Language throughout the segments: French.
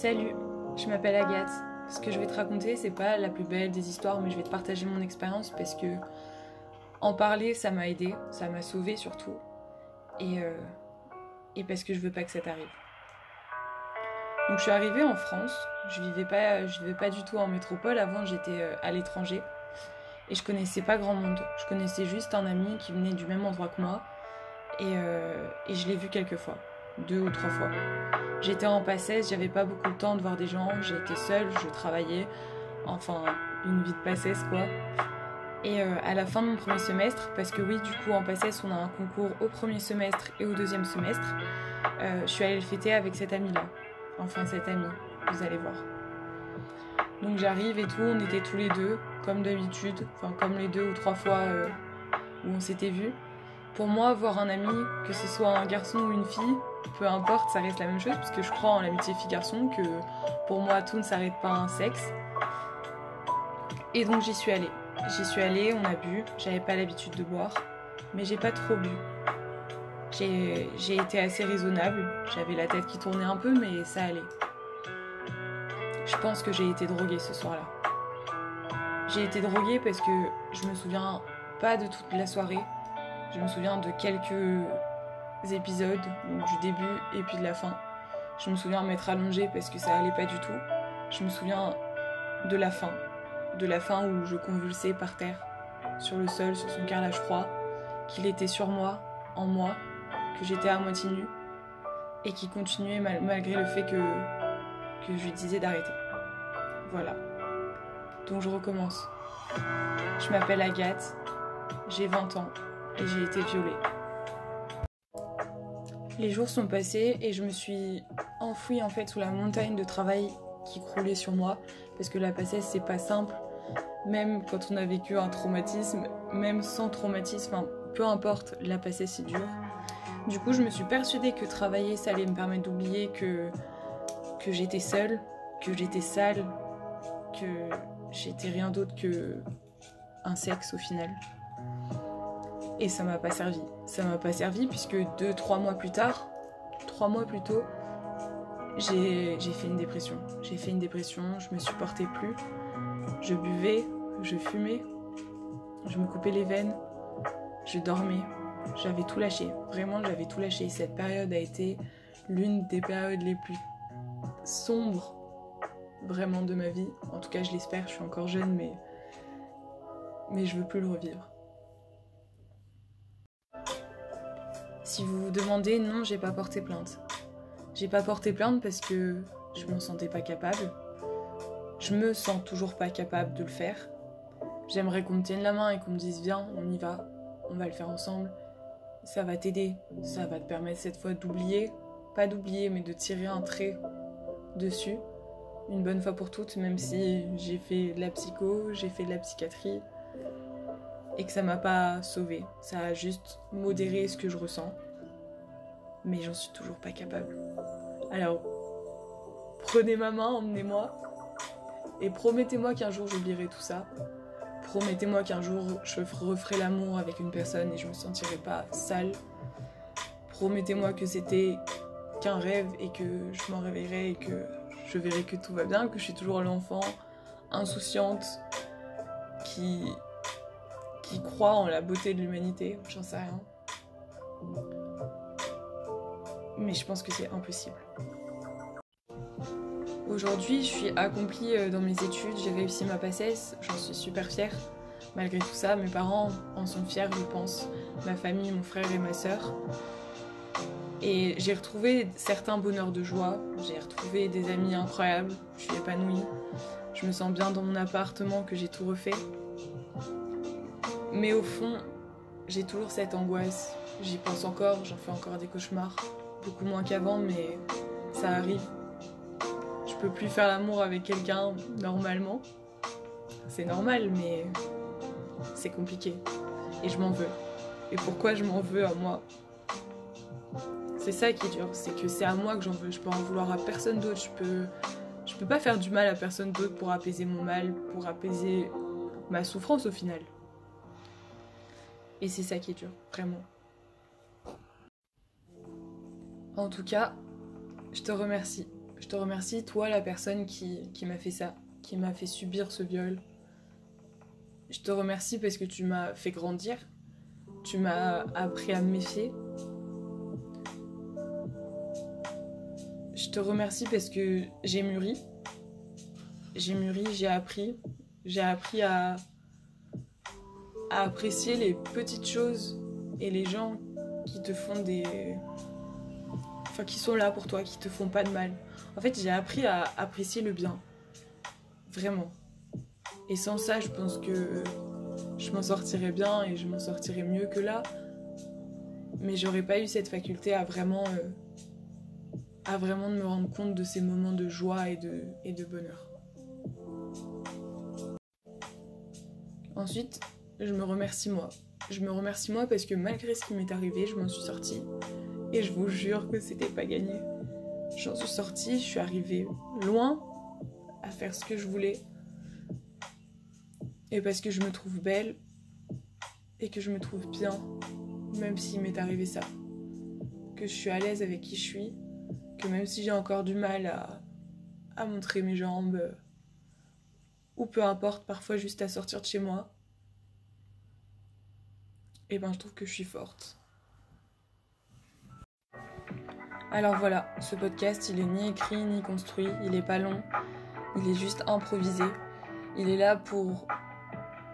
Salut, je m'appelle Agathe. Ce que je vais te raconter, c'est pas la plus belle des histoires, mais je vais te partager mon expérience parce que en parler, ça m'a aidé, ça m'a sauvé surtout, et, euh, parce que je veux pas que ça t'arrive. Donc je suis arrivée en France, je vivais pas, vivais pas du tout en métropole. Avant, j'étais euh, à l'étranger et je connaissais pas grand monde. Je connaissais juste un ami qui venait du même endroit que moi et, euh, et je l'ai vu quelques fois, deux ou trois fois. J'étais en passesse, j'avais pas beaucoup de temps de voir des gens, j'étais seule, je travaillais, enfin une vie de passesse quoi. Et euh, à la fin de mon premier semestre, parce que oui, du coup, en passesse, on a un concours au premier semestre et au deuxième semestre, euh, je suis allée le fêter avec cette amie-là. Enfin, cette amie, vous allez voir. Donc j'arrive et tout, on était tous les deux, comme d'habitude, enfin comme les deux ou trois fois euh, où on s'était vus. Pour moi, voir un ami, que ce soit un garçon ou une fille, peu importe, ça reste la même chose, parce que je crois en l'amitié fille-garçon, que pour moi, tout ne s'arrête pas à un sexe. Et donc j'y suis allée. J'y suis allée, on a bu, j'avais pas l'habitude de boire, mais j'ai pas trop bu. J'ai été assez raisonnable, j'avais la tête qui tournait un peu, mais ça allait. Je pense que j'ai été droguée ce soir-là. J'ai été droguée parce que je me souviens pas de toute la soirée, je me souviens de quelques épisodes, du début et puis de la fin. Je me souviens m'être allongée parce que ça allait pas du tout. Je me souviens de la fin, de la fin où je convulsais par terre, sur le sol, sur son carrelage froid, qu'il était sur moi, en moi, que j'étais à moitié nue, et qui continuait mal malgré le fait que, que je lui disais d'arrêter. Voilà. Donc je recommence. Je m'appelle Agathe, j'ai 20 ans, et j'ai été violée. Les jours sont passés et je me suis enfouie en fait sous la montagne de travail qui croulait sur moi parce que la passesse c'est pas simple. Même quand on a vécu un traumatisme même sans traumatisme peu importe la passesse c'est dur du coup je me suis persuadée que travailler ça allait me permettre d'oublier que que j'étais seule que j'étais sale que j'étais rien d'autre que un sexe au final et ça m'a pas servi. Ça m'a pas servi puisque deux, trois mois plus tard, trois mois plus tôt, j'ai fait une dépression. J'ai fait une dépression, je me supportais plus. Je buvais, je fumais, je me coupais les veines, je dormais. J'avais tout lâché. Vraiment, j'avais tout lâché. Cette période a été l'une des périodes les plus sombres vraiment de ma vie. En tout cas, je l'espère. Je suis encore jeune, mais mais je veux plus le revivre. Si vous vous demandez, non, j'ai pas porté plainte. J'ai pas porté plainte parce que je m'en sentais pas capable. Je me sens toujours pas capable de le faire. J'aimerais qu'on me tienne la main et qu'on me dise viens, on y va, on va le faire ensemble. Ça va t'aider, ça va te permettre cette fois d'oublier, pas d'oublier, mais de tirer un trait dessus, une bonne fois pour toutes, même si j'ai fait de la psycho, j'ai fait de la psychiatrie, et que ça m'a pas sauvé. Ça a juste modéré ce que je ressens. Mais j'en suis toujours pas capable. Alors, prenez ma main, emmenez-moi. Et promettez-moi qu'un jour j'oublierai tout ça. Promettez-moi qu'un jour je referai l'amour avec une personne et je me sentirai pas sale. Promettez-moi que c'était qu'un rêve et que je m'en réveillerai et que je verrai que tout va bien, que je suis toujours l'enfant insouciante qui qui croit en la beauté de l'humanité, j'en sais rien. Mais je pense que c'est impossible. Aujourd'hui, je suis accomplie euh, dans mes études, j'ai réussi ma passesse, j'en suis super fière. Malgré tout ça, mes parents en sont fiers, je pense. Ma famille, mon frère et ma sœur. Et j'ai retrouvé certains bonheurs de joie, j'ai retrouvé des amis incroyables, je suis épanouie. Je me sens bien dans mon appartement que j'ai tout refait. Mais au fond, j'ai toujours cette angoisse. J'y pense encore, j'en fais encore des cauchemars. Beaucoup moins qu'avant, mais ça arrive. Je peux plus faire l'amour avec quelqu'un normalement. C'est normal, mais c'est compliqué. Et je m'en veux. Et pourquoi je m'en veux à moi? C'est ça qui est dur, c'est que c'est à moi que j'en veux. Je peux en vouloir à personne d'autre. Je peux, peux pas faire du mal à personne d'autre pour apaiser mon mal, pour apaiser ma souffrance au final. Et c'est ça qui est dur, vraiment. En tout cas, je te remercie. Je te remercie, toi, la personne qui, qui m'a fait ça, qui m'a fait subir ce viol. Je te remercie parce que tu m'as fait grandir. Tu m'as appris à me méfier. Je te remercie parce que j'ai mûri. J'ai mûri, j'ai appris. J'ai appris à, à apprécier les petites choses et les gens qui te font des. Enfin, qui sont là pour toi, qui te font pas de mal. En fait, j'ai appris à apprécier le bien. Vraiment. Et sans ça, je pense que je m'en sortirais bien et je m'en sortirais mieux que là. Mais j'aurais pas eu cette faculté à vraiment. Euh, à vraiment me rendre compte de ces moments de joie et de, et de bonheur. Ensuite, je me remercie moi. Je me remercie moi parce que malgré ce qui m'est arrivé, je m'en suis sortie. Et je vous jure que c'était pas gagné. J'en suis sortie, je suis arrivée loin à faire ce que je voulais. Et parce que je me trouve belle et que je me trouve bien, même s'il m'est arrivé ça. Que je suis à l'aise avec qui je suis, que même si j'ai encore du mal à, à montrer mes jambes, ou peu importe, parfois juste à sortir de chez moi, et eh ben je trouve que je suis forte. Alors voilà, ce podcast il est ni écrit ni construit, il est pas long, il est juste improvisé. Il est là pour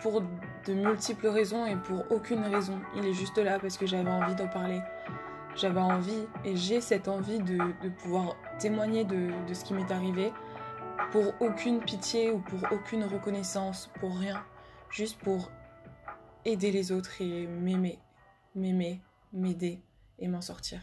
pour de multiples raisons et pour aucune raison. Il est juste là parce que j'avais envie d'en parler. J'avais envie et j'ai cette envie de, pouvoir témoigner de, de ce qui m'est arrivé pour aucune pitié ou pour aucune reconnaissance, pour rien. Juste pour aider les autres et m'aimer, m'aimer, m'aider et m'en sortir.